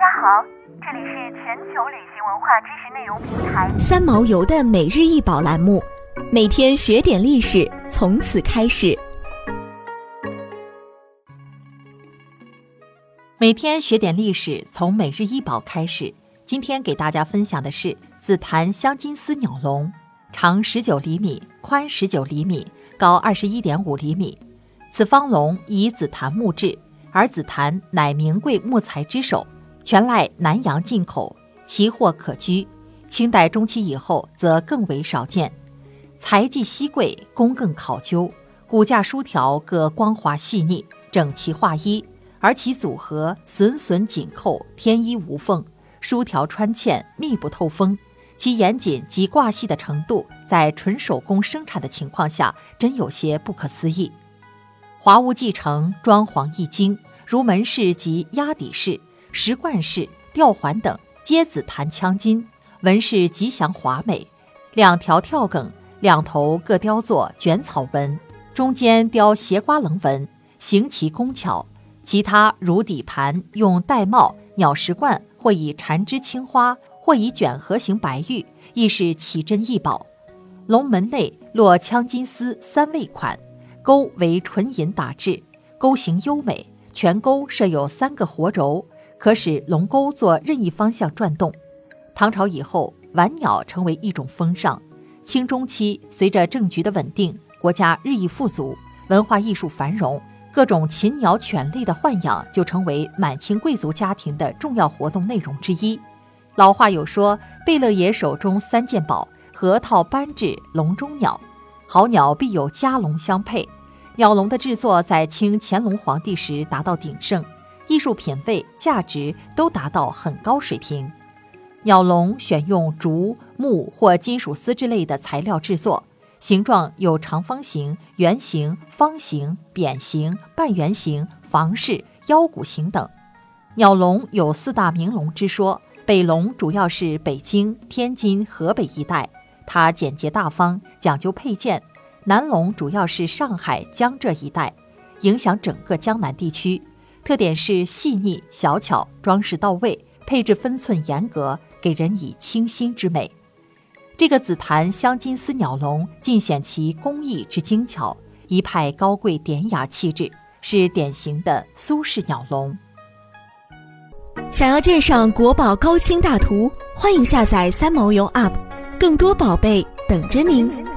家好，这里是全球旅行文化知识内容平台三毛游的每日一宝栏目，每天学点历史，从此开始。每天学点历史，从每日一宝开始。今天给大家分享的是紫檀香金丝鸟笼，长十九厘米，宽十九厘米，高二十一点五厘米。此方笼以紫檀木制，而紫檀乃名贵木材之首。全赖南洋进口，奇货可居。清代中期以后，则更为少见。材既稀贵，工更考究，骨架梳条各光滑细腻，整齐划一，而其组合榫榫紧扣，天衣无缝，梳条穿嵌，密不透风。其严谨及挂细的程度，在纯手工生产的情况下，真有些不可思议。华屋继承，装潢一精，如门市及压底式。石冠式、吊环等皆紫檀镶金，纹饰吉祥华美。两条跳梗两头各雕作卷草纹，中间雕斜瓜棱纹，形奇工巧。其他如底盘用玳瑁、鸟石冠，或以缠枝青花，或以卷盒形白玉，亦是奇珍异宝。龙门内落镶金丝三位款，钩为纯银打制，钩形优美，全钩设有三个活轴。可使龙钩做任意方向转动。唐朝以后，玩鸟成为一种风尚。清中期，随着政局的稳定，国家日益富足，文化艺术繁荣，各种禽鸟犬类的豢养就成为满清贵族家庭的重要活动内容之一。老话有说：“贝勒爷手中三件宝，核桃、扳指、笼中鸟。好鸟必有佳笼相配。”鸟笼的制作在清乾隆皇帝时达到鼎盛。艺术品味、价值都达到很高水平。鸟笼选用竹、木或金属丝之类的材料制作，形状有长方形、圆形、方形、扁形、半圆形、房式、腰鼓形等。鸟笼有四大名笼之说，北笼主要是北京、天津、河北一带，它简洁大方，讲究配件；南笼主要是上海、江浙一带，影响整个江南地区。特点是细腻小巧，装饰到位，配置分寸严格，给人以清新之美。这个紫檀镶金丝鸟笼尽显其工艺之精巧，一派高贵典雅气质，是典型的苏式鸟笼。想要鉴赏国宝高清大图，欢迎下载三毛游 App，更多宝贝等着您。